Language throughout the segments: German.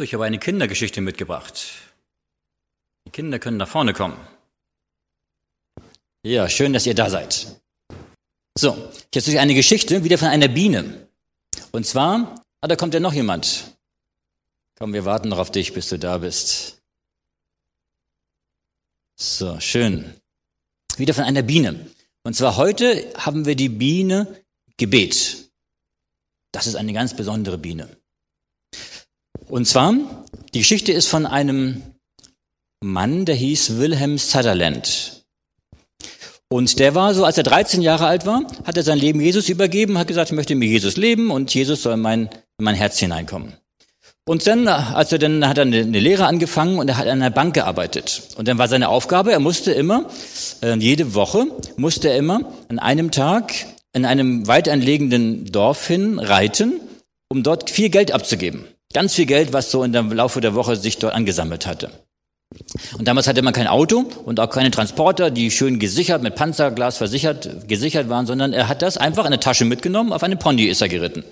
So, ich habe eine Kindergeschichte mitgebracht. Die Kinder können nach vorne kommen. Ja, schön, dass ihr da seid. So, jetzt eine Geschichte wieder von einer Biene. Und zwar, ah, da kommt ja noch jemand. Komm, wir warten noch auf dich, bis du da bist. So, schön. Wieder von einer Biene. Und zwar heute haben wir die Biene Gebet. Das ist eine ganz besondere Biene. Und zwar, die Geschichte ist von einem Mann, der hieß Wilhelm Sutherland. Und der war so, als er 13 Jahre alt war, hat er sein Leben Jesus übergeben, hat gesagt, ich möchte mit Jesus leben und Jesus soll in mein, in mein Herz hineinkommen. Und dann, als er dann hat er eine, Lehre angefangen und er hat an einer Bank gearbeitet. Und dann war seine Aufgabe, er musste immer, äh, jede Woche musste er immer an einem Tag in einem weit anlegenden Dorf hin reiten, um dort viel Geld abzugeben. Ganz viel Geld, was so in der Laufe der Woche sich dort angesammelt hatte. Und damals hatte man kein Auto und auch keine Transporter, die schön gesichert, mit Panzerglas versichert, gesichert waren, sondern er hat das einfach in der Tasche mitgenommen, auf eine Pony ist er geritten.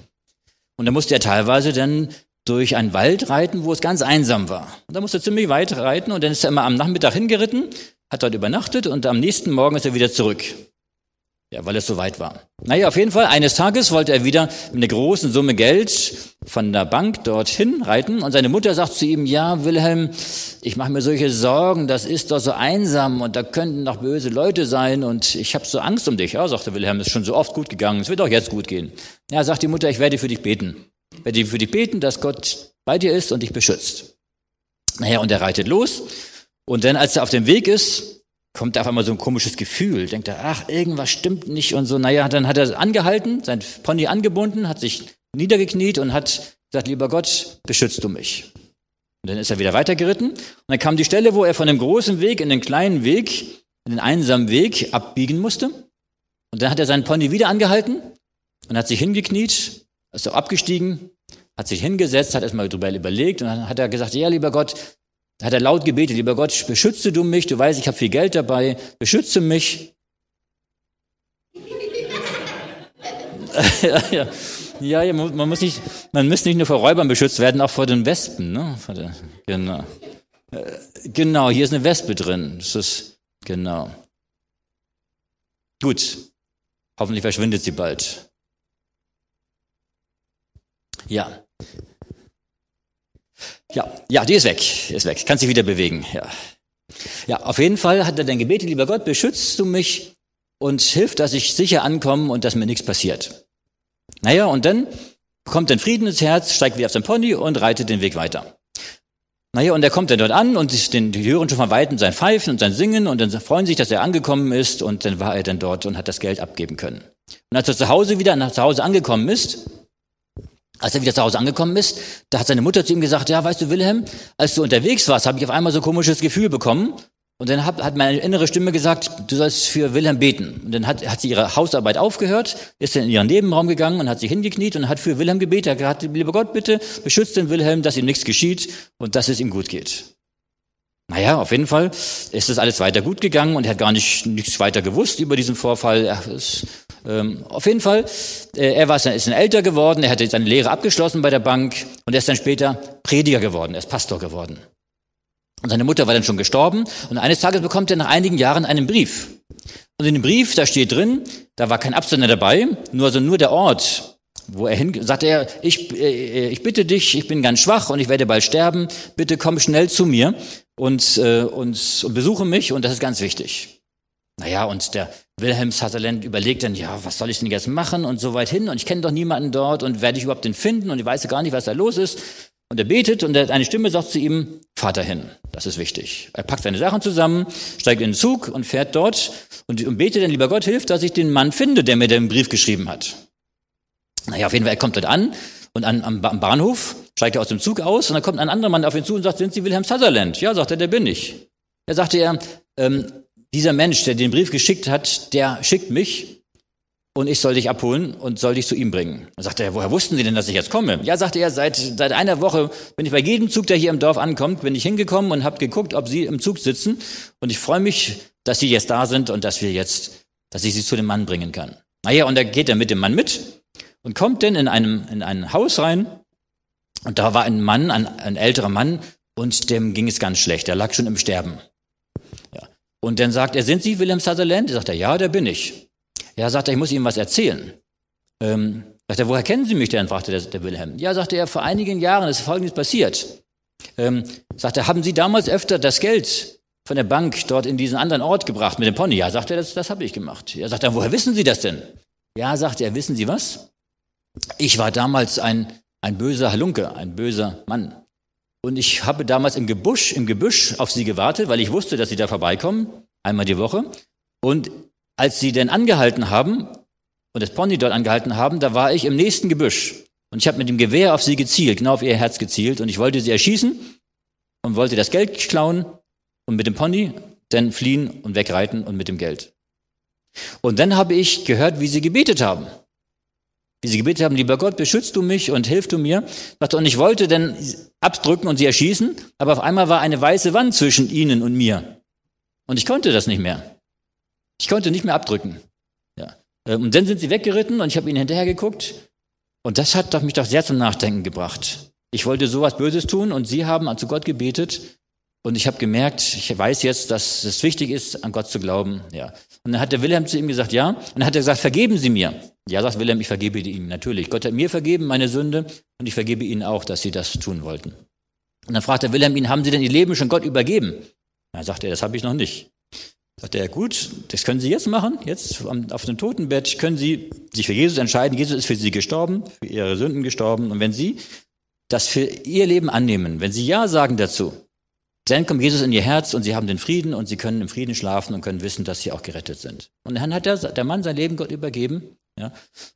Und da musste er teilweise dann durch einen Wald reiten, wo es ganz einsam war. Und da musste er ziemlich weit reiten und dann ist er immer am Nachmittag hingeritten, hat dort übernachtet und am nächsten Morgen ist er wieder zurück. Ja, weil es so weit war. Naja, auf jeden Fall, eines Tages wollte er wieder mit einer großen Summe Geld von der Bank dorthin reiten und seine Mutter sagt zu ihm, ja, Wilhelm, ich mache mir solche Sorgen, das ist doch so einsam und da könnten noch böse Leute sein und ich habe so Angst um dich. Ja, sagte Wilhelm, es ist schon so oft gut gegangen, es wird auch jetzt gut gehen. Ja, sagt die Mutter, ich werde für dich beten. Ich werde für dich beten, dass Gott bei dir ist und dich beschützt. Naja, und er reitet los und dann, als er auf dem Weg ist, kommt auf einmal so ein komisches Gefühl, denkt er, ach, irgendwas stimmt nicht und so. Naja, dann hat er angehalten, sein Pony angebunden, hat sich niedergekniet und hat gesagt, lieber Gott, beschützt du mich. Und dann ist er wieder weitergeritten und dann kam die Stelle, wo er von dem großen Weg in den kleinen Weg, in den einsamen Weg abbiegen musste. Und dann hat er seinen Pony wieder angehalten und hat sich hingekniet, ist auch abgestiegen, hat sich hingesetzt, hat erstmal drüber überlegt und dann hat er gesagt, ja, lieber Gott, da hat er laut gebetet, lieber Gott, beschütze du mich, du weißt, ich habe viel Geld dabei, beschütze mich. ja, ja. man, muss nicht, man muss nicht nur vor Räubern beschützt werden, auch vor den Wespen. Ne? Der, genau. Äh, genau, hier ist eine Wespe drin. Das ist, genau. Gut, hoffentlich verschwindet sie bald. Ja, ja, ja, die ist weg, ist weg, kann sich wieder bewegen, ja. Ja, auf jeden Fall hat er dann gebetet, lieber Gott, beschützt du mich und hilf, dass ich sicher ankomme und dass mir nichts passiert. Naja, und dann kommt dann Frieden ins Herz, steigt wieder auf sein Pony und reitet den Weg weiter. Naja, und er kommt dann dort an und die, hören schon von Weitem sein Pfeifen und sein Singen und dann freuen sich, dass er angekommen ist und dann war er dann dort und hat das Geld abgeben können. Und als er zu Hause wieder nach zu Hause angekommen ist, als er wieder zu Hause angekommen ist, da hat seine Mutter zu ihm gesagt, ja, weißt du, Wilhelm, als du unterwegs warst, habe ich auf einmal so ein komisches Gefühl bekommen. Und dann hat, meine innere Stimme gesagt, du sollst für Wilhelm beten. Und dann hat, hat sie ihre Hausarbeit aufgehört, ist dann in ihren Nebenraum gegangen und hat sich hingekniet und hat für Wilhelm gebetet. Er hat gesagt, lieber Gott, bitte beschützt den Wilhelm, dass ihm nichts geschieht und dass es ihm gut geht. Naja, auf jeden Fall ist das alles weiter gut gegangen und er hat gar nicht, nichts weiter gewusst über diesen Vorfall. Er ist, ähm, auf jeden Fall, äh, er war, ist dann älter geworden, er hatte seine Lehre abgeschlossen bei der Bank und er ist dann später Prediger geworden, er ist Pastor geworden. Und seine Mutter war dann schon gestorben und eines Tages bekommt er nach einigen Jahren einen Brief. Und in dem Brief, da steht drin, da war kein Absender dabei, nur, also nur der Ort, wo er hin, sagt er, ich, äh, ich bitte dich, ich bin ganz schwach und ich werde bald sterben, bitte komm schnell zu mir und, äh, und, und besuche mich und das ist ganz wichtig. Naja, und der Wilhelm Sutherland überlegt dann, ja, was soll ich denn jetzt machen und so weit hin und ich kenne doch niemanden dort und werde ich überhaupt den finden und ich weiß gar nicht, was da los ist. Und er betet und eine Stimme sagt zu ihm, Vater hin. Das ist wichtig. Er packt seine Sachen zusammen, steigt in den Zug und fährt dort und, und betet dann, lieber Gott, hilf, dass ich den Mann finde, der mir den Brief geschrieben hat. Naja, auf jeden Fall, er kommt dort an und an, am, Bahnhof steigt er aus dem Zug aus und dann kommt ein anderer Mann auf ihn zu und sagt, sind Sie Wilhelm Sutherland? Ja, sagt er, der bin ich. Er sagte er, ähm, dieser Mensch, der den Brief geschickt hat, der schickt mich und ich soll dich abholen und soll dich zu ihm bringen. Dann sagte er, woher wussten Sie denn, dass ich jetzt komme? Ja, sagte er, seit, seit einer Woche bin ich bei jedem Zug, der hier im Dorf ankommt, bin ich hingekommen und habe geguckt, ob Sie im Zug sitzen und ich freue mich, dass Sie jetzt da sind und dass wir jetzt, dass ich Sie zu dem Mann bringen kann. Naja, und da geht er mit dem Mann mit und kommt denn in einem, in ein Haus rein Und da war ein Mann, ein, ein älterer Mann, und dem ging es ganz schlecht. Er lag schon im Sterben. Ja. Und dann sagt er, sind Sie Wilhelm Sutherland? Sagt er, ja, der bin ich. Ja, sagt er, ich muss Ihnen was erzählen. Ähm, sagt er, woher kennen Sie mich denn? fragte der, der Wilhelm. Ja, sagte er, vor einigen Jahren ist Folgendes passiert. Ähm, sagt er, haben Sie damals öfter das Geld von der Bank dort in diesen anderen Ort gebracht mit dem Pony? Ja, sagt er, das, das habe ich gemacht. Ja, sagt er, woher wissen Sie das denn? Ja, sagt er, wissen Sie was? Ich war damals ein, ein böser Halunke, ein böser Mann. Und ich habe damals im Gebüsch, im Gebüsch auf sie gewartet, weil ich wusste, dass sie da vorbeikommen, einmal die Woche. Und als sie denn angehalten haben und das Pony dort angehalten haben, da war ich im nächsten Gebüsch. Und ich habe mit dem Gewehr auf sie gezielt, genau auf ihr Herz gezielt. Und ich wollte sie erschießen und wollte das Geld klauen und mit dem Pony dann fliehen und wegreiten und mit dem Geld. Und dann habe ich gehört, wie sie gebetet haben. Wie sie gebetet haben, lieber Gott, beschützt du mich und hilf du mir. Und ich wollte dann abdrücken und sie erschießen, aber auf einmal war eine weiße Wand zwischen ihnen und mir. Und ich konnte das nicht mehr. Ich konnte nicht mehr abdrücken. Ja. Ähm, und dann sind sie weggeritten und ich habe ihnen hinterher geguckt. Und das hat mich doch sehr zum Nachdenken gebracht. Ich wollte sowas Böses tun und sie haben zu Gott gebetet und ich habe gemerkt, ich weiß jetzt, dass es wichtig ist, an Gott zu glauben. Ja. Und dann hat der Wilhelm zu ihm gesagt, ja. Und dann hat er gesagt, vergeben Sie mir. Ja, sagt Wilhelm, ich vergebe ihm natürlich. Gott hat mir vergeben, meine Sünde, und ich vergebe Ihnen auch, dass Sie das tun wollten. Und dann fragt der Wilhelm ihn, haben Sie denn Ihr Leben schon Gott übergeben? Dann sagt er, das habe ich noch nicht. Sagt er, gut, das können Sie jetzt machen. Jetzt auf dem Totenbett können Sie sich für Jesus entscheiden. Jesus ist für Sie gestorben, für Ihre Sünden gestorben. Und wenn Sie das für Ihr Leben annehmen, wenn Sie Ja sagen dazu, dann kommt Jesus in ihr Herz und sie haben den Frieden und sie können im Frieden schlafen und können wissen, dass sie auch gerettet sind. Und dann hat der, der Mann sein Leben Gott übergeben. Ja.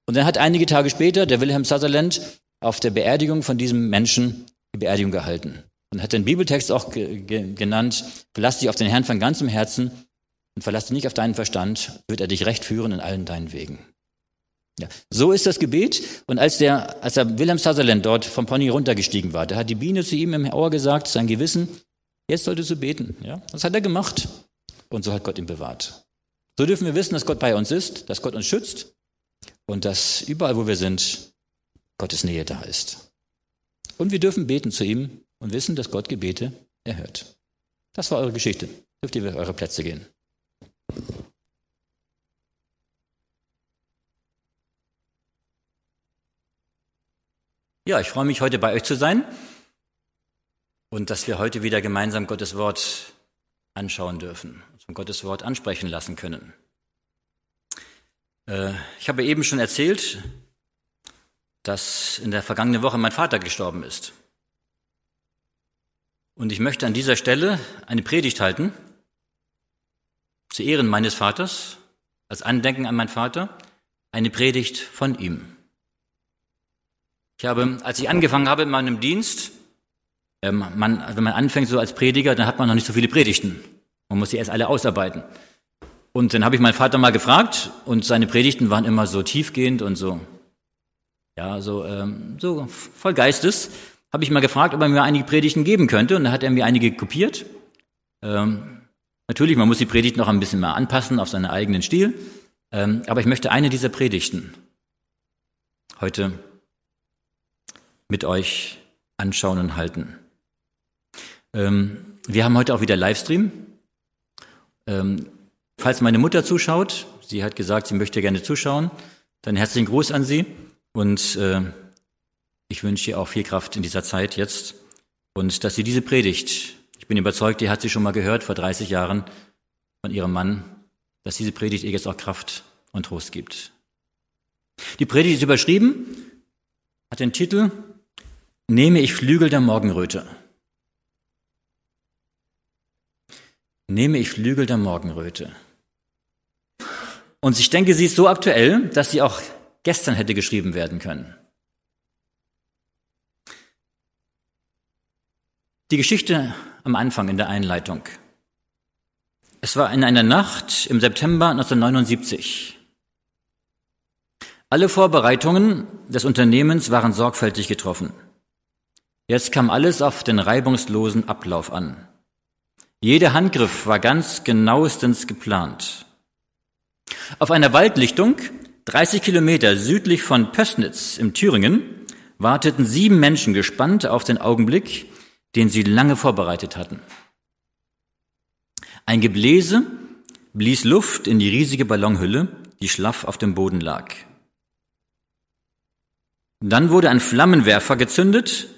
Und dann hat einige Tage später der Wilhelm Sutherland auf der Beerdigung von diesem Menschen die Beerdigung gehalten. Und hat den Bibeltext auch ge ge genannt, verlass dich auf den Herrn von ganzem Herzen und verlass dich nicht auf deinen Verstand, wird er dich recht führen in allen deinen Wegen. Ja, so ist das Gebet. Und als der, als der Wilhelm Sutherland dort vom Pony runtergestiegen war, da hat die Biene zu ihm im Ohr gesagt, sein Gewissen, Jetzt solltest du beten. Ja? Das hat er gemacht. Und so hat Gott ihn bewahrt. So dürfen wir wissen, dass Gott bei uns ist, dass Gott uns schützt und dass überall, wo wir sind, Gottes Nähe da ist. Und wir dürfen beten zu ihm und wissen, dass Gott Gebete erhört. Das war eure Geschichte. Dürft ihr auf eure Plätze gehen. Ja, ich freue mich, heute bei euch zu sein und dass wir heute wieder gemeinsam Gottes Wort anschauen dürfen, uns von Gottes Wort ansprechen lassen können. Äh, ich habe eben schon erzählt, dass in der vergangenen Woche mein Vater gestorben ist. Und ich möchte an dieser Stelle eine Predigt halten, zu Ehren meines Vaters, als Andenken an meinen Vater, eine Predigt von ihm. Ich habe, als ich angefangen habe in meinem Dienst, ähm, man, wenn man anfängt so als Prediger, dann hat man noch nicht so viele Predigten. Man muss sie erst alle ausarbeiten. Und dann habe ich meinen Vater mal gefragt und seine Predigten waren immer so tiefgehend und so, ja, so, ähm, so voll Geistes. Habe ich mal gefragt, ob er mir einige Predigten geben könnte und dann hat er mir einige kopiert. Ähm, natürlich, man muss die Predigt noch ein bisschen mal anpassen auf seinen eigenen Stil. Ähm, aber ich möchte eine dieser Predigten heute mit euch anschauen und halten. Ähm, wir haben heute auch wieder Livestream. Ähm, falls meine Mutter zuschaut, sie hat gesagt, sie möchte gerne zuschauen, dann herzlichen Gruß an sie und äh, ich wünsche ihr auch viel Kraft in dieser Zeit jetzt und dass sie diese Predigt, ich bin überzeugt, die hat sie schon mal gehört vor 30 Jahren von ihrem Mann, dass diese Predigt ihr jetzt auch Kraft und Trost gibt. Die Predigt ist überschrieben, hat den Titel Nehme ich Flügel der Morgenröte. Nehme ich Flügel der Morgenröte. Und ich denke, sie ist so aktuell, dass sie auch gestern hätte geschrieben werden können. Die Geschichte am Anfang in der Einleitung. Es war in einer Nacht im September 1979. Alle Vorbereitungen des Unternehmens waren sorgfältig getroffen. Jetzt kam alles auf den reibungslosen Ablauf an. Jeder Handgriff war ganz genauestens geplant. Auf einer Waldlichtung, 30 Kilometer südlich von Pössnitz im Thüringen, warteten sieben Menschen gespannt auf den Augenblick, den sie lange vorbereitet hatten. Ein Gebläse blies Luft in die riesige Ballonhülle, die schlaff auf dem Boden lag. Dann wurde ein Flammenwerfer gezündet,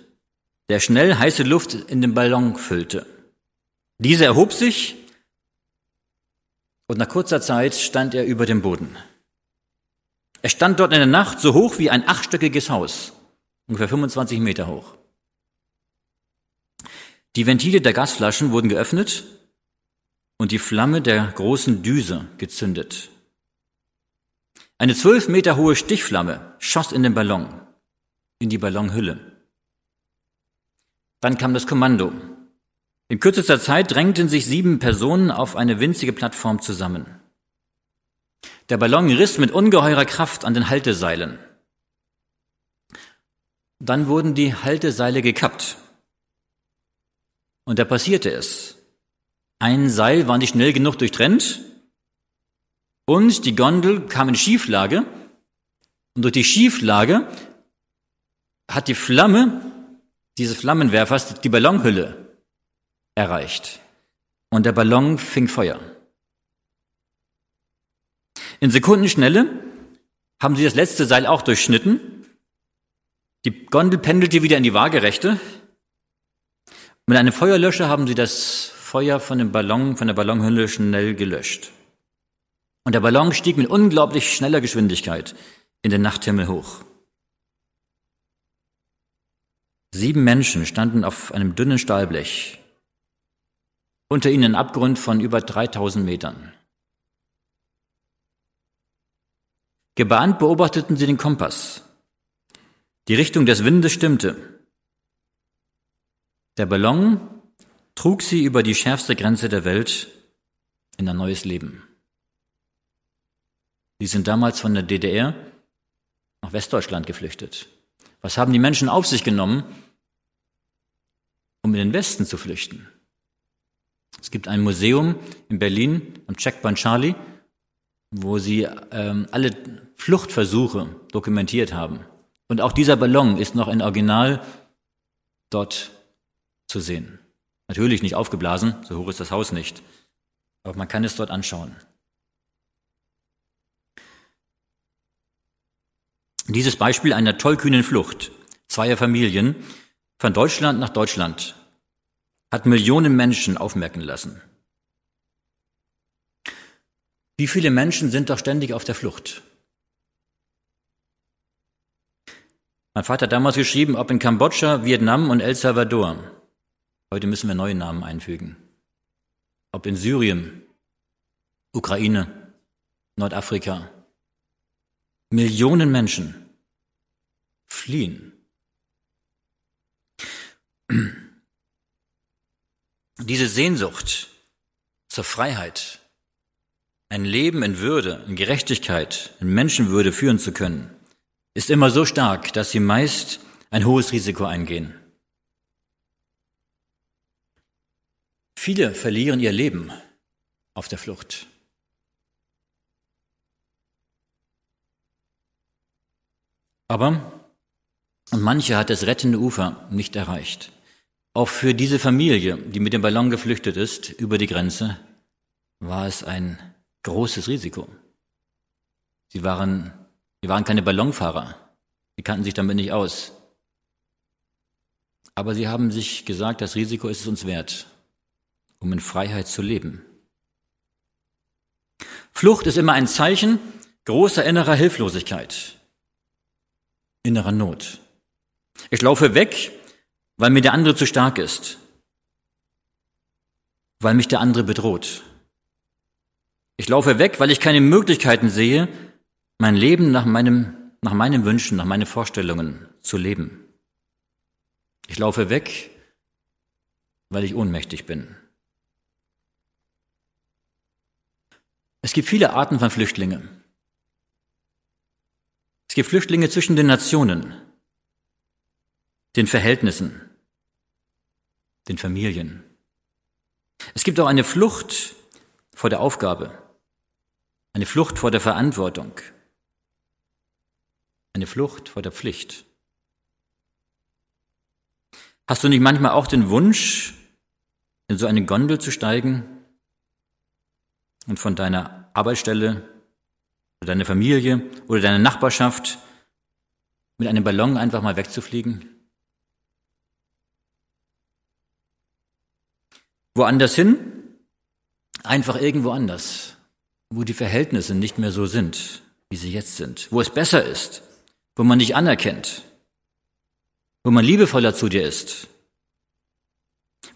der schnell heiße Luft in den Ballon füllte. Dieser erhob sich und nach kurzer Zeit stand er über dem Boden. Er stand dort in der Nacht so hoch wie ein achtstöckiges Haus, ungefähr 25 Meter hoch. Die Ventile der Gasflaschen wurden geöffnet und die Flamme der großen Düse gezündet. Eine zwölf Meter hohe Stichflamme schoss in den Ballon, in die Ballonhülle. Dann kam das Kommando. In kürzester Zeit drängten sich sieben Personen auf eine winzige Plattform zusammen. Der Ballon riss mit ungeheurer Kraft an den Halteseilen. Dann wurden die Halteseile gekappt. Und da passierte es. Ein Seil war nicht schnell genug durchtrennt und die Gondel kam in Schieflage und durch die Schieflage hat die Flamme dieses Flammenwerfers die Ballonhülle erreicht und der Ballon fing Feuer. In Sekundenschnelle haben sie das letzte Seil auch durchschnitten. Die Gondel pendelte wieder in die Waagerechte. Mit einem Feuerlöscher haben sie das Feuer von dem Ballon, von der Ballonhülle schnell gelöscht. Und der Ballon stieg mit unglaublich schneller Geschwindigkeit in den Nachthimmel hoch. Sieben Menschen standen auf einem dünnen Stahlblech, unter ihnen Abgrund von über 3000 Metern. Gebahnt beobachteten sie den Kompass. Die Richtung des Windes stimmte. Der Ballon trug sie über die schärfste Grenze der Welt in ein neues Leben. Sie sind damals von der DDR nach Westdeutschland geflüchtet. Was haben die Menschen auf sich genommen, um in den Westen zu flüchten? Es gibt ein Museum in Berlin am Checkpoint Charlie, wo sie ähm, alle Fluchtversuche dokumentiert haben. Und auch dieser Ballon ist noch in Original dort zu sehen. Natürlich nicht aufgeblasen, so hoch ist das Haus nicht, aber man kann es dort anschauen. Dieses Beispiel einer tollkühnen Flucht zweier Familien von Deutschland nach Deutschland hat Millionen Menschen aufmerken lassen. Wie viele Menschen sind doch ständig auf der Flucht? Mein Vater hat damals geschrieben, ob in Kambodscha, Vietnam und El Salvador. Heute müssen wir neue Namen einfügen. Ob in Syrien, Ukraine, Nordafrika. Millionen Menschen fliehen. Diese Sehnsucht zur Freiheit, ein Leben in Würde, in Gerechtigkeit, in Menschenwürde führen zu können, ist immer so stark, dass sie meist ein hohes Risiko eingehen. Viele verlieren ihr Leben auf der Flucht. Aber manche hat das rettende Ufer nicht erreicht. Auch für diese Familie, die mit dem Ballon geflüchtet ist über die Grenze, war es ein großes Risiko. Sie waren, sie waren keine Ballonfahrer. Sie kannten sich damit nicht aus. Aber sie haben sich gesagt, das Risiko ist es uns wert, um in Freiheit zu leben. Flucht ist immer ein Zeichen großer innerer Hilflosigkeit, innerer Not. Ich laufe weg, weil mir der andere zu stark ist, weil mich der andere bedroht. Ich laufe weg, weil ich keine Möglichkeiten sehe, mein Leben nach, meinem, nach meinen Wünschen, nach meinen Vorstellungen zu leben. Ich laufe weg, weil ich ohnmächtig bin. Es gibt viele Arten von Flüchtlingen. Es gibt Flüchtlinge zwischen den Nationen den Verhältnissen, den Familien. Es gibt auch eine Flucht vor der Aufgabe, eine Flucht vor der Verantwortung, eine Flucht vor der Pflicht. Hast du nicht manchmal auch den Wunsch, in so eine Gondel zu steigen und von deiner Arbeitsstelle oder deiner Familie oder deiner Nachbarschaft mit einem Ballon einfach mal wegzufliegen? Woanders hin? Einfach irgendwo anders, wo die Verhältnisse nicht mehr so sind, wie sie jetzt sind, wo es besser ist, wo man dich anerkennt, wo man liebevoller zu dir ist,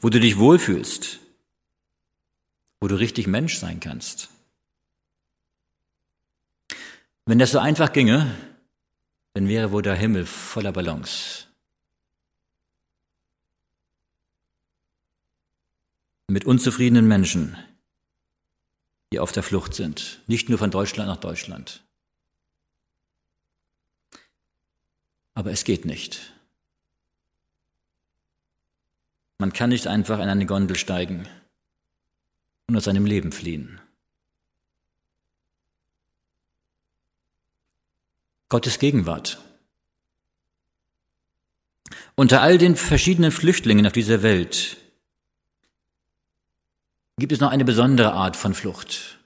wo du dich wohlfühlst, wo du richtig Mensch sein kannst. Wenn das so einfach ginge, dann wäre wohl der Himmel voller Ballons. Mit unzufriedenen Menschen, die auf der Flucht sind, nicht nur von Deutschland nach Deutschland. Aber es geht nicht. Man kann nicht einfach in eine Gondel steigen und aus seinem Leben fliehen. Gottes Gegenwart. Unter all den verschiedenen Flüchtlingen auf dieser Welt gibt es noch eine besondere Art von Flucht.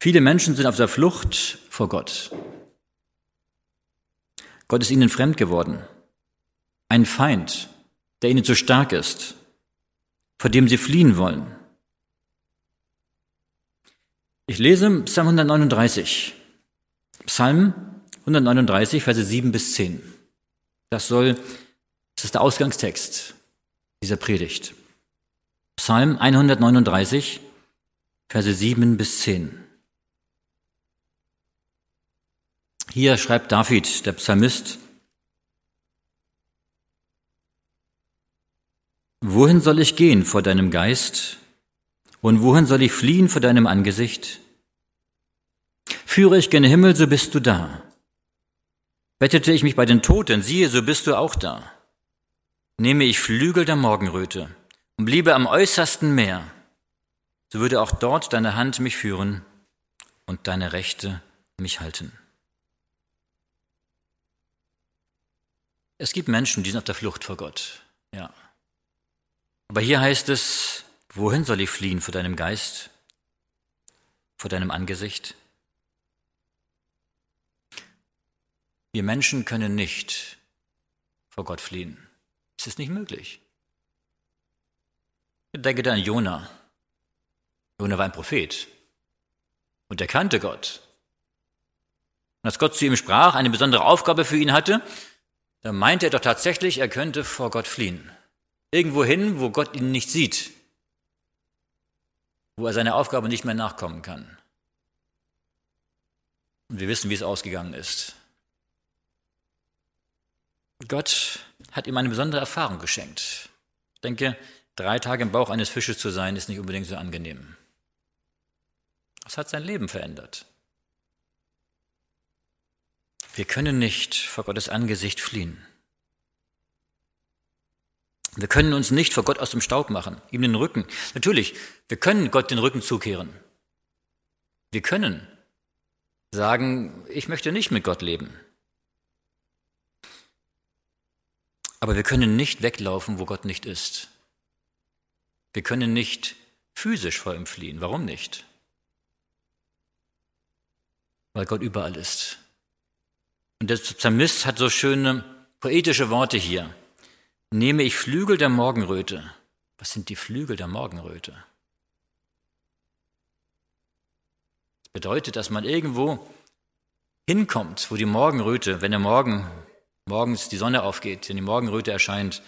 Viele Menschen sind auf der Flucht vor Gott. Gott ist ihnen fremd geworden. Ein Feind, der ihnen zu stark ist, vor dem sie fliehen wollen. Ich lese Psalm 139. Psalm 139, Verse 7 bis 10. Das soll, das ist der Ausgangstext dieser Predigt. Psalm 139, Verse 7 bis 10. Hier schreibt David, der Psalmist, Wohin soll ich gehen vor deinem Geist? Und wohin soll ich fliehen vor deinem Angesicht? Führe ich gen Himmel, so bist du da. Bettete ich mich bei den Toten, siehe, so bist du auch da. Nehme ich Flügel der Morgenröte und bliebe am äußersten Meer, so würde auch dort deine Hand mich führen und deine Rechte mich halten. Es gibt Menschen, die sind auf der Flucht vor Gott, ja. Aber hier heißt es, wohin soll ich fliehen vor deinem Geist, vor deinem Angesicht? Wir Menschen können nicht vor Gott fliehen. Es ist nicht möglich. Denke da an Jona. Jona war ein Prophet und er kannte Gott. Und als Gott zu ihm sprach, eine besondere Aufgabe für ihn hatte, da meinte er doch tatsächlich, er könnte vor Gott fliehen. Irgendwo hin, wo Gott ihn nicht sieht, wo er seiner Aufgabe nicht mehr nachkommen kann. Und wir wissen, wie es ausgegangen ist. Gott hat ihm eine besondere Erfahrung geschenkt. Ich denke, drei Tage im Bauch eines Fisches zu sein, ist nicht unbedingt so angenehm. Das hat sein Leben verändert. Wir können nicht vor Gottes Angesicht fliehen. Wir können uns nicht vor Gott aus dem Staub machen, ihm den Rücken. Natürlich, wir können Gott den Rücken zukehren. Wir können sagen, ich möchte nicht mit Gott leben. Aber wir können nicht weglaufen, wo Gott nicht ist. Wir können nicht physisch vor ihm fliehen. Warum nicht? Weil Gott überall ist. Und der Psalmist hat so schöne poetische Worte hier nehme ich Flügel der Morgenröte. Was sind die Flügel der Morgenröte? Das bedeutet, dass man irgendwo hinkommt, wo die Morgenröte, wenn der Morgen, morgens die Sonne aufgeht, wenn die Morgenröte erscheint,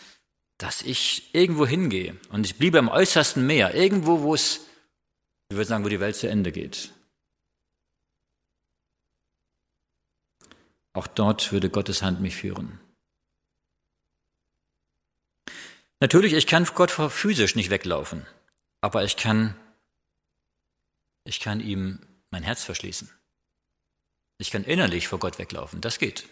dass ich irgendwo hingehe und ich bliebe am äußersten Meer, irgendwo, wo es, ich würde sagen, wo die Welt zu Ende geht. Auch dort würde Gottes Hand mich führen. Natürlich, ich kann Gott physisch nicht weglaufen, aber ich kann, ich kann ihm mein Herz verschließen. Ich kann innerlich vor Gott weglaufen. Das geht.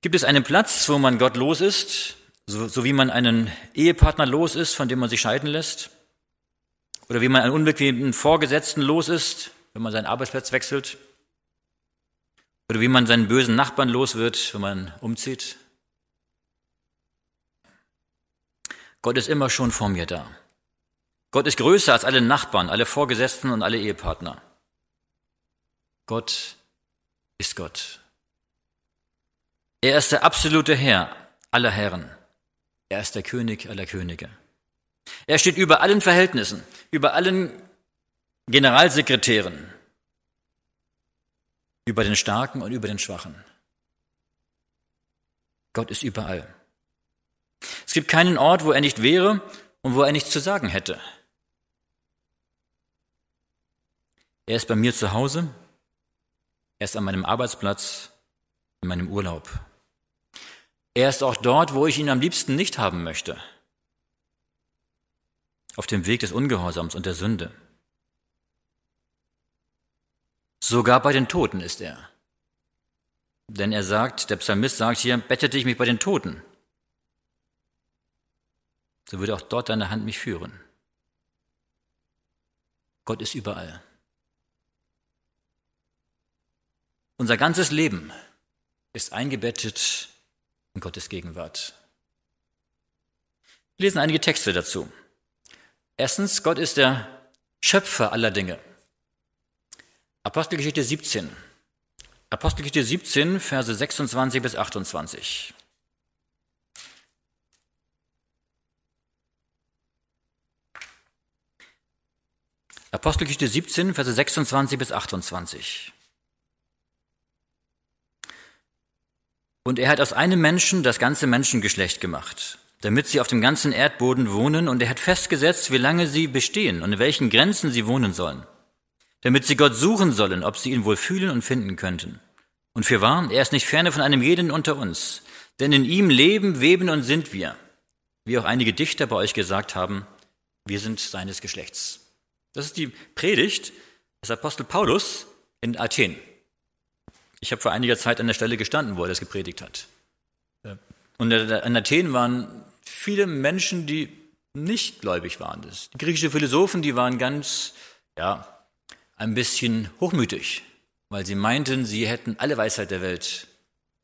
Gibt es einen Platz, wo man Gott los ist, so, so wie man einen Ehepartner los ist, von dem man sich scheiden lässt? Oder wie man einen unbequemen Vorgesetzten los ist, wenn man seinen Arbeitsplatz wechselt? Oder wie man seinen bösen Nachbarn los wird, wenn man umzieht. Gott ist immer schon vor mir da. Gott ist größer als alle Nachbarn, alle Vorgesetzten und alle Ehepartner. Gott ist Gott. Er ist der absolute Herr aller Herren. Er ist der König aller Könige. Er steht über allen Verhältnissen, über allen Generalsekretären, über den Starken und über den Schwachen. Gott ist überall. Es gibt keinen Ort, wo er nicht wäre und wo er nichts zu sagen hätte. Er ist bei mir zu Hause, er ist an meinem Arbeitsplatz, in meinem Urlaub. Er ist auch dort, wo ich ihn am liebsten nicht haben möchte. Auf dem Weg des Ungehorsams und der Sünde. Sogar bei den Toten ist er. Denn er sagt, der Psalmist sagt hier, bettete ich mich bei den Toten. So würde auch dort deine Hand mich führen. Gott ist überall. Unser ganzes Leben ist eingebettet in Gottes Gegenwart. Wir lesen einige Texte dazu. Erstens, Gott ist der Schöpfer aller Dinge. Apostelgeschichte 17. Apostelgeschichte 17, Verse 26 bis 28. Apostelgeschichte 17, Verse 26 bis 28. Und er hat aus einem Menschen das ganze Menschengeschlecht gemacht, damit sie auf dem ganzen Erdboden wohnen, und er hat festgesetzt, wie lange sie bestehen und in welchen Grenzen sie wohnen sollen, damit sie Gott suchen sollen, ob sie ihn wohl fühlen und finden könnten. Und für wahr, er ist nicht ferne von einem jeden unter uns, denn in ihm leben, weben und sind wir, wie auch einige Dichter bei euch gesagt haben, wir sind seines Geschlechts. Das ist die Predigt des Apostel Paulus in Athen. Ich habe vor einiger Zeit an der Stelle gestanden, wo er das gepredigt hat. Und in Athen waren viele Menschen, die nicht gläubig waren. Die griechischen Philosophen, die waren ganz, ja, ein bisschen hochmütig, weil sie meinten, sie hätten alle Weisheit der Welt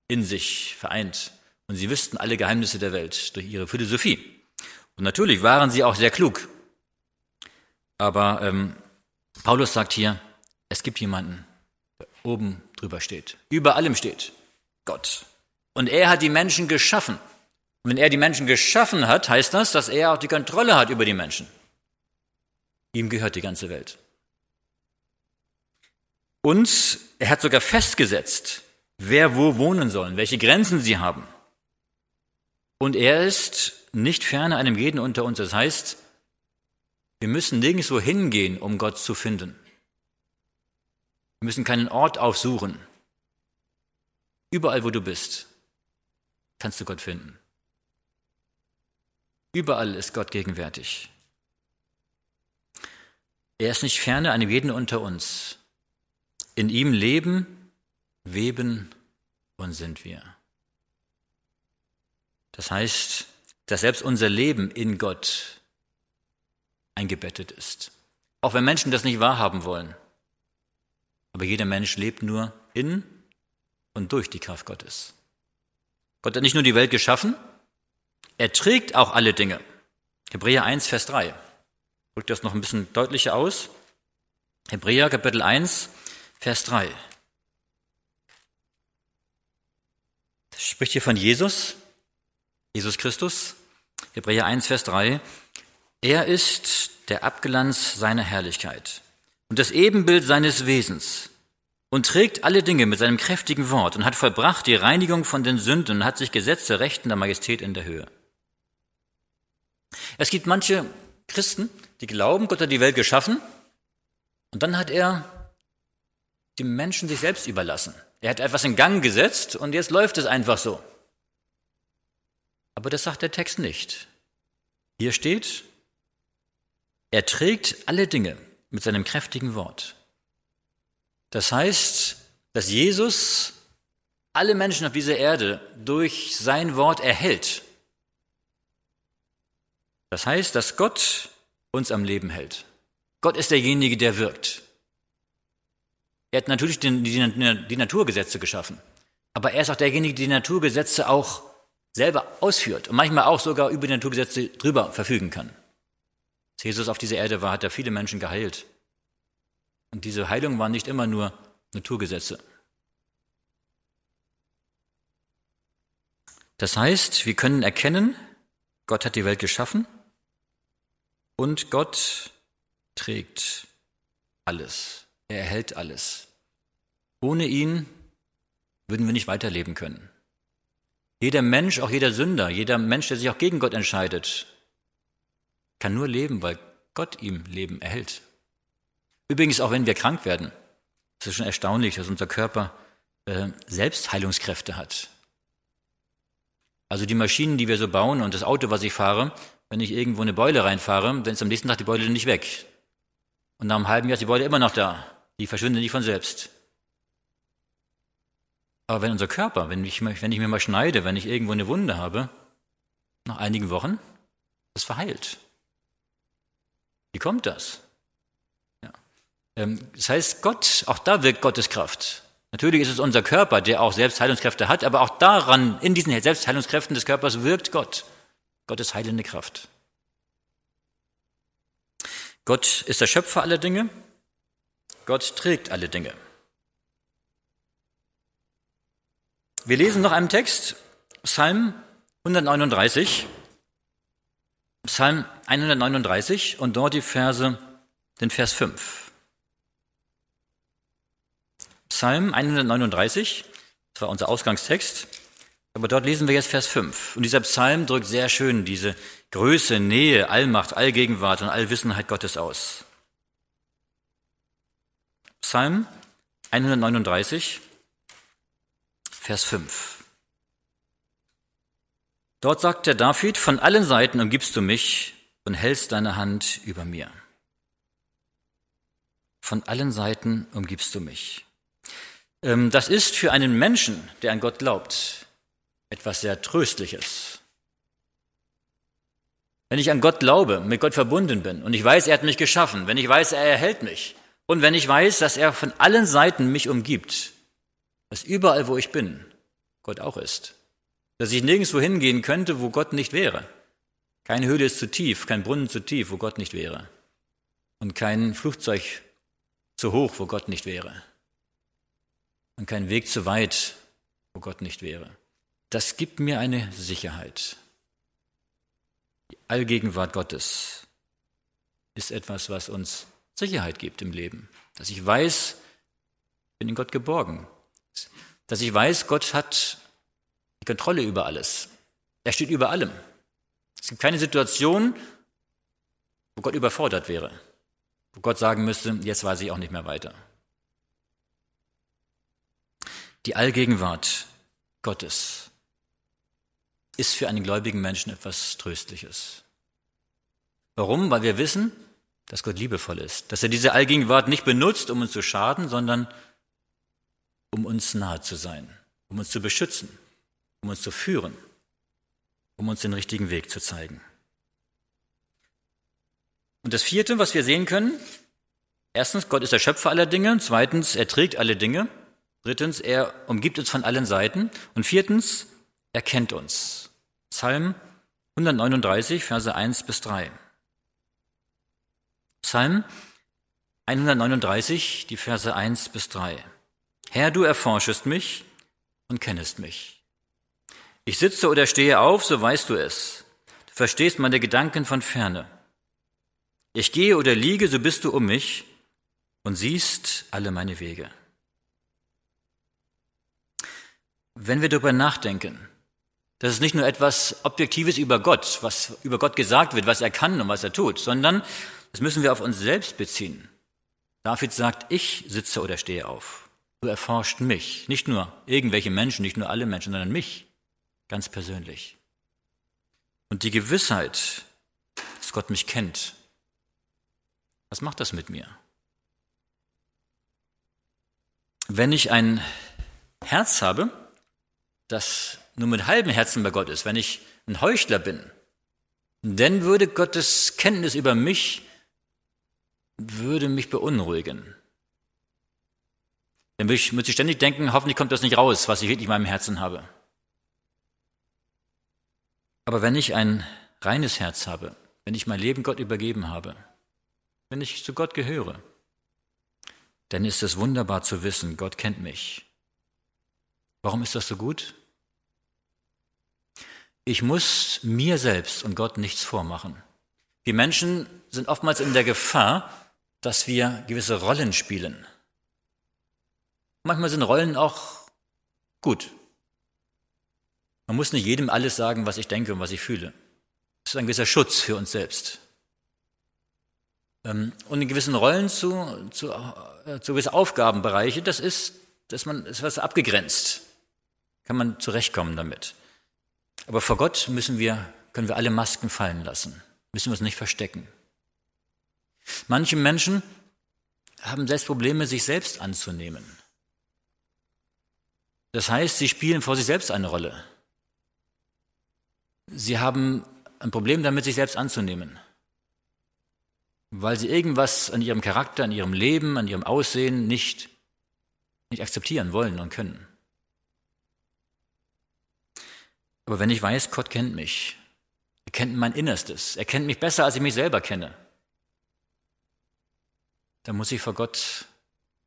in sich vereint und sie wüssten alle Geheimnisse der Welt durch ihre Philosophie. Und natürlich waren sie auch sehr klug. Aber ähm, Paulus sagt hier, es gibt jemanden, der oben drüber steht, über allem steht, Gott. Und er hat die Menschen geschaffen. Und wenn er die Menschen geschaffen hat, heißt das, dass er auch die Kontrolle hat über die Menschen. Ihm gehört die ganze Welt. Und er hat sogar festgesetzt, wer wo wohnen soll, welche Grenzen sie haben. Und er ist nicht ferne einem jeden unter uns. Das heißt, wir müssen nirgendwo hingehen, um Gott zu finden. Wir müssen keinen Ort aufsuchen. Überall, wo du bist, kannst du Gott finden. Überall ist Gott gegenwärtig. Er ist nicht ferne einem jeden unter uns. In ihm leben, weben und sind wir. Das heißt, dass selbst unser Leben in Gott eingebettet ist. Auch wenn Menschen das nicht wahrhaben wollen. Aber jeder Mensch lebt nur in und durch die Kraft Gottes. Gott hat nicht nur die Welt geschaffen, er trägt auch alle Dinge. Hebräer 1, Vers 3. Drückt das noch ein bisschen deutlicher aus. Hebräer Kapitel 1, Vers 3. Das spricht hier von Jesus, Jesus Christus. Hebräer 1, Vers 3. Er ist der Abglanz seiner Herrlichkeit und das Ebenbild seines Wesens und trägt alle Dinge mit seinem kräftigen Wort und hat vollbracht die Reinigung von den Sünden und hat sich gesetzt zur Rechten der Majestät in der Höhe. Es gibt manche Christen, die glauben, Gott hat die Welt geschaffen und dann hat er dem Menschen sich selbst überlassen. Er hat etwas in Gang gesetzt und jetzt läuft es einfach so. Aber das sagt der Text nicht. Hier steht, er trägt alle Dinge mit seinem kräftigen Wort. Das heißt, dass Jesus alle Menschen auf dieser Erde durch sein Wort erhält. Das heißt, dass Gott uns am Leben hält. Gott ist derjenige, der wirkt. Er hat natürlich die, die, die Naturgesetze geschaffen. Aber er ist auch derjenige, der die Naturgesetze auch selber ausführt und manchmal auch sogar über die Naturgesetze drüber verfügen kann. Jesus auf dieser Erde war, hat er viele Menschen geheilt. Und diese Heilung waren nicht immer nur Naturgesetze. Das heißt, wir können erkennen, Gott hat die Welt geschaffen und Gott trägt alles. Er erhält alles. Ohne ihn würden wir nicht weiterleben können. Jeder Mensch, auch jeder Sünder, jeder Mensch, der sich auch gegen Gott entscheidet, kann nur leben, weil Gott ihm Leben erhält. Übrigens, auch wenn wir krank werden, ist es schon erstaunlich, dass unser Körper äh, selbst Heilungskräfte hat. Also die Maschinen, die wir so bauen und das Auto, was ich fahre, wenn ich irgendwo eine Beule reinfahre, dann ist am nächsten Tag die Beule nicht weg. Und nach einem halben Jahr ist die Beule immer noch da. Die verschwindet nicht von selbst. Aber wenn unser Körper, wenn ich, wenn ich mir mal schneide, wenn ich irgendwo eine Wunde habe, nach einigen Wochen, ist verheilt. Wie kommt das? Ja. Ähm, das heißt, Gott, auch da wirkt Gottes Kraft. Natürlich ist es unser Körper, der auch Selbstheilungskräfte hat, aber auch daran, in diesen Selbstheilungskräften des Körpers wirkt Gott. Gottes heilende Kraft. Gott ist der Schöpfer aller Dinge. Gott trägt alle Dinge. Wir lesen noch einen Text, Psalm 139, Psalm 139 und dort die Verse, den Vers 5. Psalm 139, das war unser Ausgangstext, aber dort lesen wir jetzt Vers 5. Und dieser Psalm drückt sehr schön diese Größe, Nähe, Allmacht, Allgegenwart und Allwissenheit Gottes aus. Psalm 139, Vers 5. Dort sagt der David, von allen Seiten umgibst du mich und hältst deine Hand über mir. Von allen Seiten umgibst du mich. Ähm, das ist für einen Menschen, der an Gott glaubt, etwas sehr Tröstliches. Wenn ich an Gott glaube, mit Gott verbunden bin und ich weiß, er hat mich geschaffen, wenn ich weiß, er erhält mich und wenn ich weiß, dass er von allen Seiten mich umgibt, dass überall, wo ich bin, Gott auch ist. Dass ich nirgendwo hingehen könnte, wo Gott nicht wäre. Keine Höhle ist zu tief, kein Brunnen zu tief, wo Gott nicht wäre. Und kein Flugzeug zu hoch, wo Gott nicht wäre. Und kein Weg zu weit, wo Gott nicht wäre. Das gibt mir eine Sicherheit. Die Allgegenwart Gottes ist etwas, was uns Sicherheit gibt im Leben. Dass ich weiß, ich bin in Gott geborgen dass ich weiß, Gott hat Kontrolle über alles. Er steht über allem. Es gibt keine Situation, wo Gott überfordert wäre, wo Gott sagen müsste, jetzt weiß ich auch nicht mehr weiter. Die Allgegenwart Gottes ist für einen gläubigen Menschen etwas Tröstliches. Warum? Weil wir wissen, dass Gott liebevoll ist, dass er diese Allgegenwart nicht benutzt, um uns zu schaden, sondern um uns nahe zu sein, um uns zu beschützen, um uns zu führen, um uns den richtigen Weg zu zeigen. Und das vierte, was wir sehen können, erstens, Gott ist der Schöpfer aller Dinge, zweitens, er trägt alle Dinge, drittens, er umgibt uns von allen Seiten und viertens, er kennt uns. Psalm 139, Verse 1 bis 3. Psalm 139, die Verse 1 bis 3. Herr, du erforschest mich und kennest mich. Ich sitze oder stehe auf, so weißt du es. Du verstehst meine Gedanken von ferne. Ich gehe oder liege, so bist du um mich und siehst alle meine Wege. Wenn wir darüber nachdenken, das ist nicht nur etwas Objektives über Gott, was über Gott gesagt wird, was er kann und was er tut, sondern das müssen wir auf uns selbst beziehen. David sagt, ich sitze oder stehe auf. Du erforscht mich, nicht nur irgendwelche Menschen, nicht nur alle Menschen, sondern mich ganz persönlich. Und die Gewissheit, dass Gott mich kennt, was macht das mit mir? Wenn ich ein Herz habe, das nur mit halbem Herzen bei Gott ist, wenn ich ein Heuchler bin, dann würde Gottes Kenntnis über mich, würde mich beunruhigen. Dann muss ich, muss ich ständig denken, hoffentlich kommt das nicht raus, was ich wirklich in meinem Herzen habe. Aber wenn ich ein reines Herz habe, wenn ich mein Leben Gott übergeben habe, wenn ich zu Gott gehöre, dann ist es wunderbar zu wissen, Gott kennt mich. Warum ist das so gut? Ich muss mir selbst und Gott nichts vormachen. Wir Menschen sind oftmals in der Gefahr, dass wir gewisse Rollen spielen. Manchmal sind Rollen auch gut. Man muss nicht jedem alles sagen, was ich denke und was ich fühle. Das ist ein gewisser Schutz für uns selbst. Ähm, und in gewissen Rollen zu, zu, äh, zu gewissen Aufgabenbereiche, das ist, dass man ist was abgegrenzt. Kann man zurechtkommen damit. Aber vor Gott müssen wir, können wir alle Masken fallen lassen. Müssen wir uns nicht verstecken. Manche Menschen haben selbst Probleme, sich selbst anzunehmen. Das heißt, sie spielen vor sich selbst eine Rolle. Sie haben ein Problem damit, sich selbst anzunehmen, weil sie irgendwas an ihrem Charakter, an ihrem Leben, an ihrem Aussehen nicht, nicht akzeptieren wollen und können. Aber wenn ich weiß, Gott kennt mich, er kennt mein Innerstes, er kennt mich besser, als ich mich selber kenne, dann muss ich vor Gott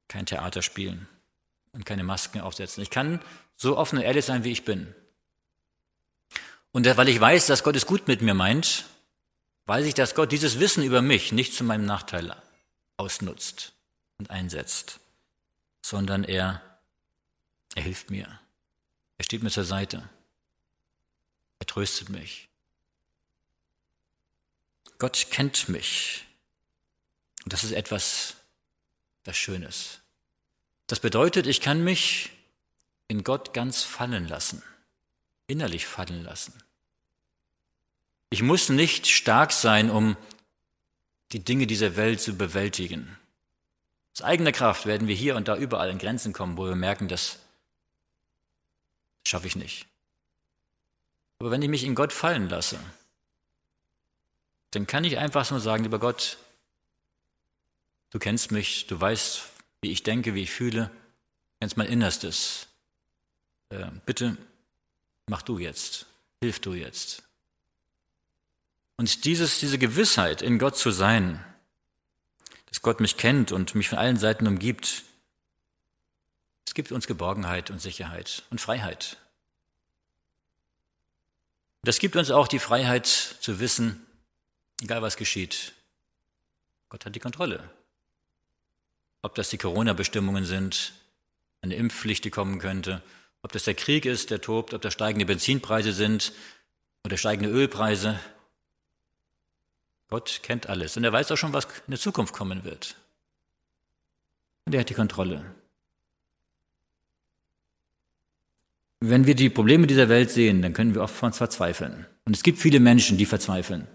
kein Theater spielen und keine Masken aufsetzen. Ich kann so offen und ehrlich sein, wie ich bin. Und weil ich weiß, dass Gott es gut mit mir meint, weiß ich, dass Gott dieses Wissen über mich nicht zu meinem Nachteil ausnutzt und einsetzt, sondern er, er hilft mir. Er steht mir zur Seite. Er tröstet mich. Gott kennt mich. Und das ist etwas, das Schönes. Das bedeutet, ich kann mich in Gott ganz fallen lassen, innerlich fallen lassen. Ich muss nicht stark sein, um die Dinge dieser Welt zu bewältigen. Aus eigener Kraft werden wir hier und da überall in Grenzen kommen, wo wir merken, das schaffe ich nicht. Aber wenn ich mich in Gott fallen lasse, dann kann ich einfach nur sagen, lieber Gott, du kennst mich, du weißt, wie ich denke, wie ich fühle, kennst mein Innerstes. Äh, bitte mach du jetzt, hilf du jetzt. Und dieses, diese Gewissheit, in Gott zu sein, dass Gott mich kennt und mich von allen Seiten umgibt, es gibt uns Geborgenheit und Sicherheit und Freiheit. Das gibt uns auch die Freiheit zu wissen, egal was geschieht, Gott hat die Kontrolle. Ob das die Corona-Bestimmungen sind, eine Impfpflicht, die kommen könnte, ob das der Krieg ist, der tobt, ob das steigende Benzinpreise sind oder steigende Ölpreise, Gott kennt alles und er weiß auch schon, was in der Zukunft kommen wird. Und er hat die Kontrolle. Wenn wir die Probleme dieser Welt sehen, dann können wir oft von uns verzweifeln. Und es gibt viele Menschen, die verzweifeln.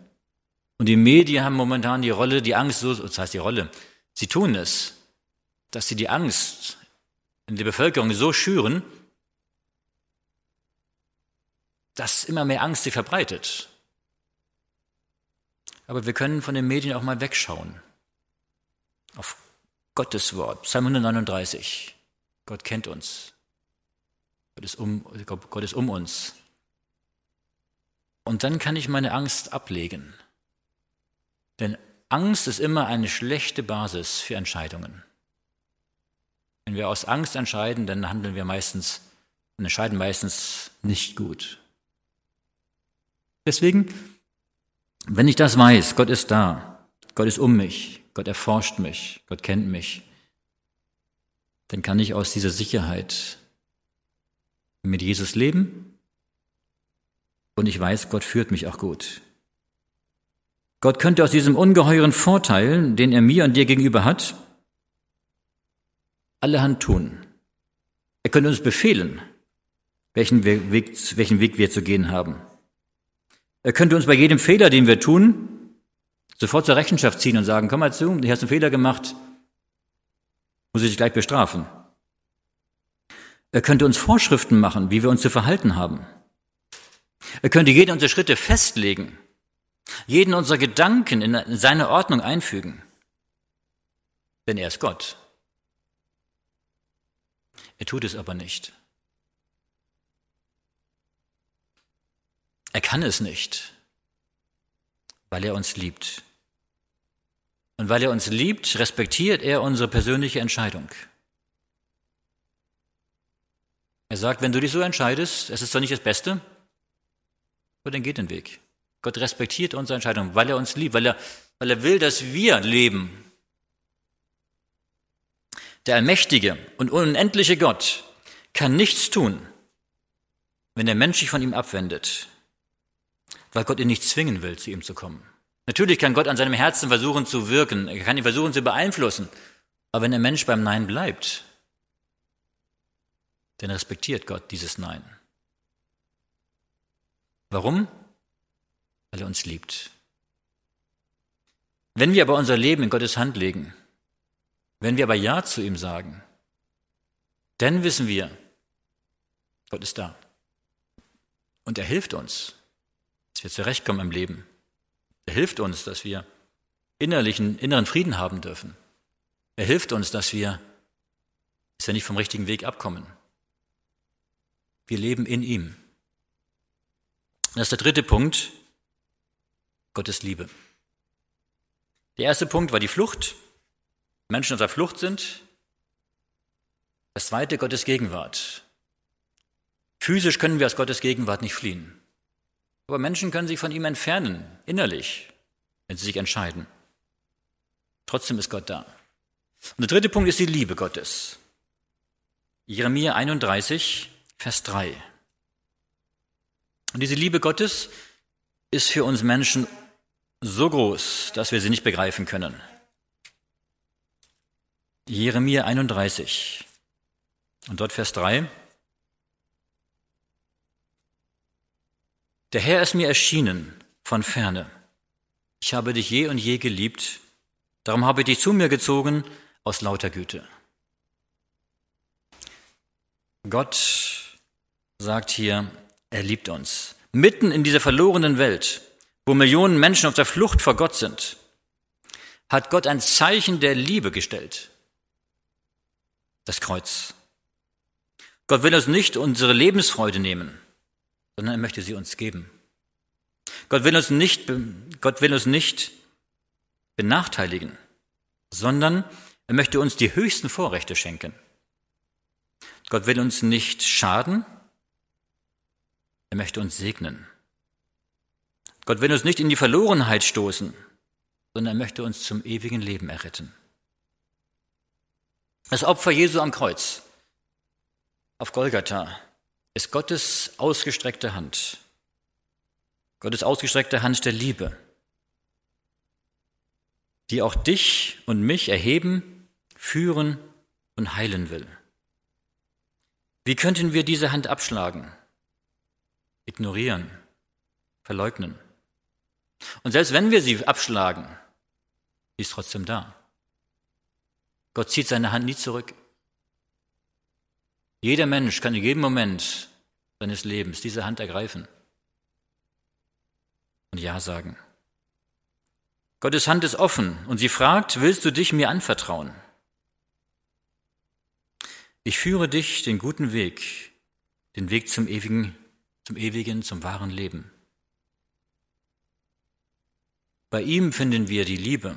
Und die Medien haben momentan die Rolle, die Angst, das heißt die Rolle, sie tun es, dass sie die Angst in der Bevölkerung so schüren, dass immer mehr Angst sich verbreitet. Aber wir können von den Medien auch mal wegschauen. Auf Gottes Wort, Psalm 139. Gott kennt uns. Gott ist um, Gott ist um uns. Und dann kann ich meine Angst ablegen. Denn Angst ist immer eine schlechte Basis für Entscheidungen. Wenn wir aus Angst entscheiden, dann handeln wir meistens und entscheiden meistens nicht gut. Deswegen wenn ich das weiß, Gott ist da, Gott ist um mich, Gott erforscht mich, Gott kennt mich, dann kann ich aus dieser Sicherheit mit Jesus leben und ich weiß, Gott führt mich auch gut. Gott könnte aus diesem ungeheuren Vorteil, den er mir und dir gegenüber hat, allerhand tun. Er könnte uns befehlen, welchen Weg, welchen Weg wir zu gehen haben. Er könnte uns bei jedem Fehler, den wir tun, sofort zur Rechenschaft ziehen und sagen, komm mal zu, du hast einen Fehler gemacht, muss ich dich gleich bestrafen. Er könnte uns Vorschriften machen, wie wir uns zu verhalten haben. Er könnte jeden unserer Schritte festlegen, jeden unserer Gedanken in seine Ordnung einfügen. Denn er ist Gott. Er tut es aber nicht. Er kann es nicht, weil er uns liebt. Und weil er uns liebt, respektiert er unsere persönliche Entscheidung. Er sagt, wenn du dich so entscheidest, es ist zwar nicht das Beste, aber dann geht den Weg. Gott respektiert unsere Entscheidung, weil er uns liebt, weil er, weil er will, dass wir leben. Der allmächtige und unendliche Gott kann nichts tun, wenn der Mensch sich von ihm abwendet, weil Gott ihn nicht zwingen will, zu ihm zu kommen. Natürlich kann Gott an seinem Herzen versuchen zu wirken, er kann ihn versuchen zu beeinflussen, aber wenn der Mensch beim Nein bleibt, dann respektiert Gott dieses Nein. Warum? Weil er uns liebt. Wenn wir aber unser Leben in Gottes Hand legen, wenn wir aber Ja zu ihm sagen, dann wissen wir, Gott ist da. Und er hilft uns, dass wir zurechtkommen im Leben. Er hilft uns, dass wir innerlichen, inneren Frieden haben dürfen. Er hilft uns, dass wir, dass wir nicht vom richtigen Weg abkommen. Wir leben in ihm. Das ist der dritte Punkt, Gottes Liebe. Der erste Punkt war die Flucht. Menschen auf der Flucht sind. Das zweite, Gottes Gegenwart. Physisch können wir aus Gottes Gegenwart nicht fliehen. Aber Menschen können sich von ihm entfernen, innerlich, wenn sie sich entscheiden. Trotzdem ist Gott da. Und der dritte Punkt ist die Liebe Gottes. Jeremia 31, Vers 3. Und diese Liebe Gottes ist für uns Menschen so groß, dass wir sie nicht begreifen können. Jeremia 31 und dort Vers 3. Der Herr ist mir erschienen von ferne. Ich habe dich je und je geliebt, darum habe ich dich zu mir gezogen aus lauter Güte. Gott sagt hier, er liebt uns. Mitten in dieser verlorenen Welt, wo Millionen Menschen auf der Flucht vor Gott sind, hat Gott ein Zeichen der Liebe gestellt. Das Kreuz. Gott will uns nicht unsere Lebensfreude nehmen, sondern er möchte sie uns geben. Gott will uns nicht, Gott will uns nicht benachteiligen, sondern er möchte uns die höchsten Vorrechte schenken. Gott will uns nicht schaden, er möchte uns segnen. Gott will uns nicht in die Verlorenheit stoßen, sondern er möchte uns zum ewigen Leben erretten. Das Opfer Jesu am Kreuz auf Golgatha ist Gottes ausgestreckte Hand. Gottes ausgestreckte Hand der Liebe, die auch dich und mich erheben, führen und heilen will. Wie könnten wir diese Hand abschlagen? ignorieren, verleugnen. Und selbst wenn wir sie abschlagen, sie ist trotzdem da. Gott zieht seine Hand nie zurück. Jeder Mensch kann in jedem Moment seines Lebens diese Hand ergreifen und Ja sagen. Gottes Hand ist offen und sie fragt, willst du dich mir anvertrauen? Ich führe dich den guten Weg, den Weg zum ewigen zum ewigen, zum wahren Leben. Bei ihm finden wir die Liebe,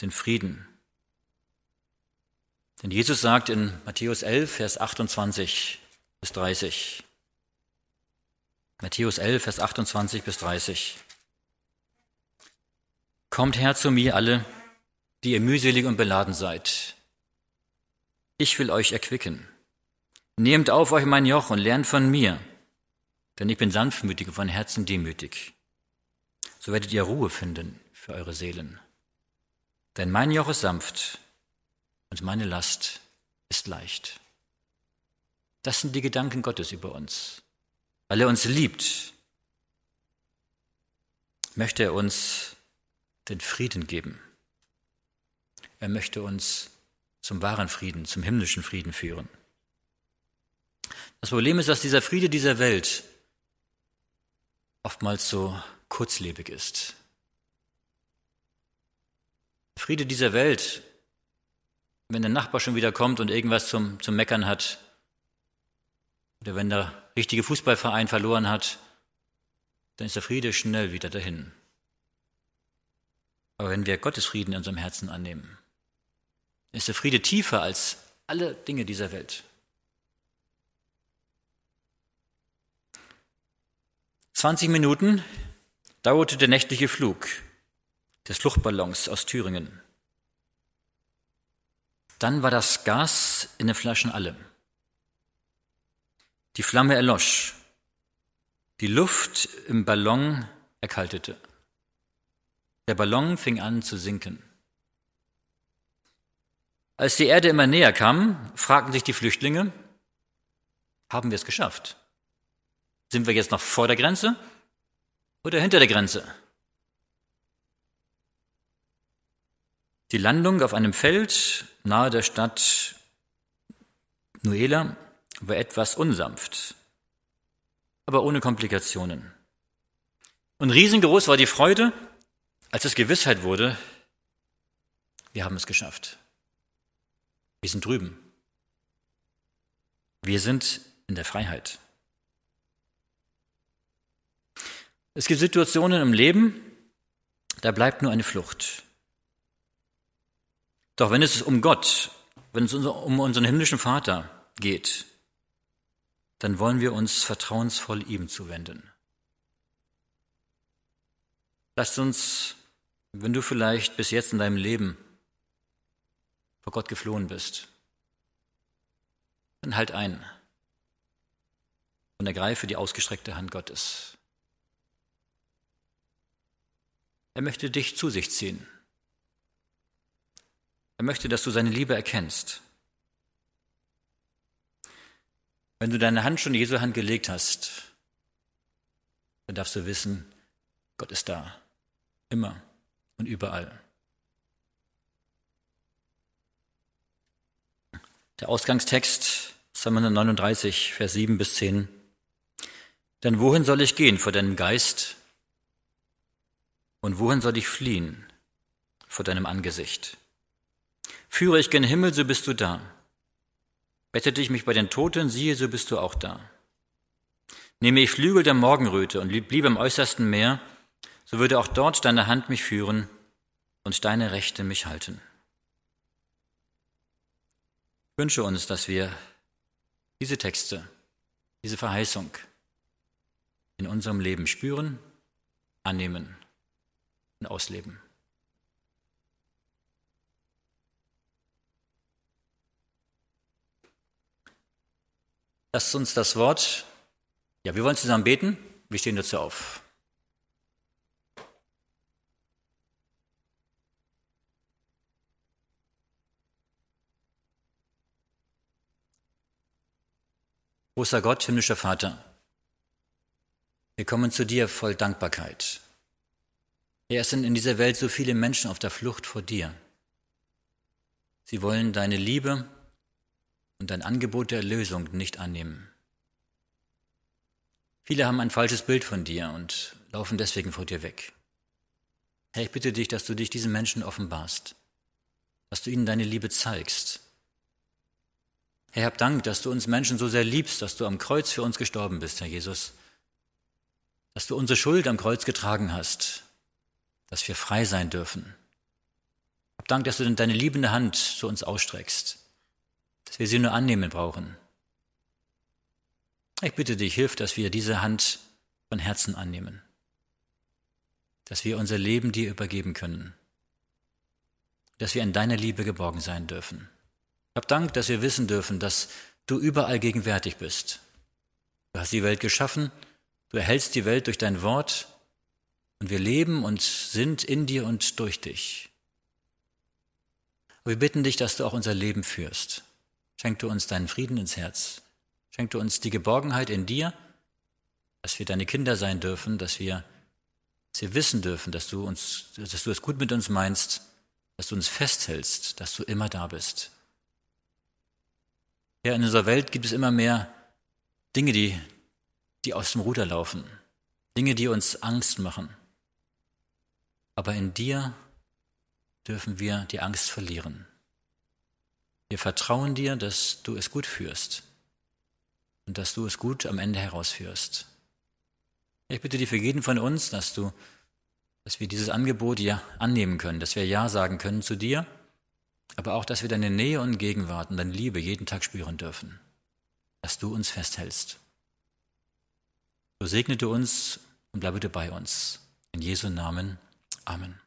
den Frieden. Denn Jesus sagt in Matthäus 11, Vers 28 bis 30, Matthäus 11, Vers 28 bis 30, Kommt her zu mir alle, die ihr mühselig und beladen seid. Ich will euch erquicken. Nehmt auf euch mein Joch und lernt von mir, denn ich bin sanftmütig und von Herzen demütig. So werdet ihr Ruhe finden für eure Seelen. Denn mein Joch ist sanft und meine Last ist leicht. Das sind die Gedanken Gottes über uns. Weil er uns liebt, möchte er uns den Frieden geben. Er möchte uns zum wahren Frieden, zum himmlischen Frieden führen. Das Problem ist, dass dieser Friede dieser Welt oftmals so kurzlebig ist. Friede dieser Welt, wenn der Nachbar schon wieder kommt und irgendwas zum, zum Meckern hat, Oder wenn der richtige Fußballverein verloren hat, dann ist der Friede schnell wieder dahin. Aber wenn wir Gottes Frieden in unserem Herzen annehmen, ist der Friede tiefer als alle Dinge dieser Welt. 20 Minuten dauerte der nächtliche Flug des Luftballons aus Thüringen. Dann war das Gas in den Flaschen alle. Die Flamme erlosch. Die Luft im Ballon erkaltete. Der Ballon fing an zu sinken. Als die Erde immer näher kam, fragten sich die Flüchtlinge, haben wir es geschafft? Sind wir jetzt noch vor der Grenze oder hinter der Grenze? Die Landung auf einem Feld nahe der Stadt Nuela war etwas unsanft, aber ohne Komplikationen. Und riesengroß war die Freude, als es Gewissheit wurde, wir haben es geschafft. Wir sind drüben. Wir sind in der Freiheit. Es gibt Situationen im Leben, da bleibt nur eine Flucht. Doch wenn es um Gott, wenn es um unseren himmlischen Vater geht, dann wollen wir uns vertrauensvoll ihm zuwenden. Lasst uns, wenn du vielleicht bis jetzt in deinem Leben vor Gott geflohen bist, dann halt ein und ergreife die ausgestreckte Hand Gottes. Er möchte dich zu sich ziehen. Er möchte, dass du seine Liebe erkennst. Wenn du deine Hand schon in Jesu Hand gelegt hast, dann darfst du wissen, Gott ist da, immer und überall. Der Ausgangstext, Psalm 139, Vers 7 bis 10. Denn wohin soll ich gehen vor deinem Geist? Und wohin soll ich fliehen vor deinem Angesicht? Führe ich gen Himmel, so bist du da. Bettete ich mich bei den Toten, siehe, so bist du auch da. Nehme ich Flügel der Morgenröte und bliebe im äußersten Meer, so würde auch dort deine Hand mich führen und deine Rechte mich halten. Ich wünsche uns, dass wir diese Texte, diese Verheißung in unserem Leben spüren, annehmen und ausleben. Lasst uns das Wort, ja, wir wollen zusammen beten, wir stehen dazu auf. Großer Gott, himmlischer Vater, wir kommen zu dir voll Dankbarkeit. Ja, es sind in dieser Welt so viele Menschen auf der Flucht vor dir. Sie wollen deine Liebe, und dein Angebot der Erlösung nicht annehmen. Viele haben ein falsches Bild von dir und laufen deswegen vor dir weg. Herr, ich bitte dich, dass du dich diesen Menschen offenbarst, dass du ihnen deine Liebe zeigst. Herr, hab Dank, dass du uns Menschen so sehr liebst, dass du am Kreuz für uns gestorben bist, Herr Jesus, dass du unsere Schuld am Kreuz getragen hast, dass wir frei sein dürfen. Hab Dank, dass du deine liebende Hand zu uns ausstreckst dass wir sie nur annehmen brauchen. Ich bitte dich, hilf, dass wir diese Hand von Herzen annehmen, dass wir unser Leben dir übergeben können, dass wir in deiner Liebe geborgen sein dürfen. Hab Dank, dass wir wissen dürfen, dass du überall gegenwärtig bist. Du hast die Welt geschaffen, du erhältst die Welt durch dein Wort und wir leben und sind in dir und durch dich. wir bitten dich, dass du auch unser Leben führst. Schenk du uns deinen Frieden ins Herz. Schenk du uns die Geborgenheit in dir, dass wir deine Kinder sein dürfen, dass wir, dass wir wissen dürfen, dass du uns, dass du es gut mit uns meinst, dass du uns festhältst, dass du immer da bist. Ja, in unserer Welt gibt es immer mehr Dinge, die, die aus dem Ruder laufen, Dinge, die uns Angst machen. Aber in dir dürfen wir die Angst verlieren. Wir vertrauen dir, dass du es gut führst, und dass du es gut am Ende herausführst. Ich bitte dich für jeden von uns, dass du, dass wir dieses Angebot ja annehmen können, dass wir Ja sagen können zu dir, aber auch, dass wir deine Nähe und Gegenwart und deine Liebe jeden Tag spüren dürfen, dass du uns festhältst. So segne du uns und bleibe du bei uns. In Jesu Namen. Amen.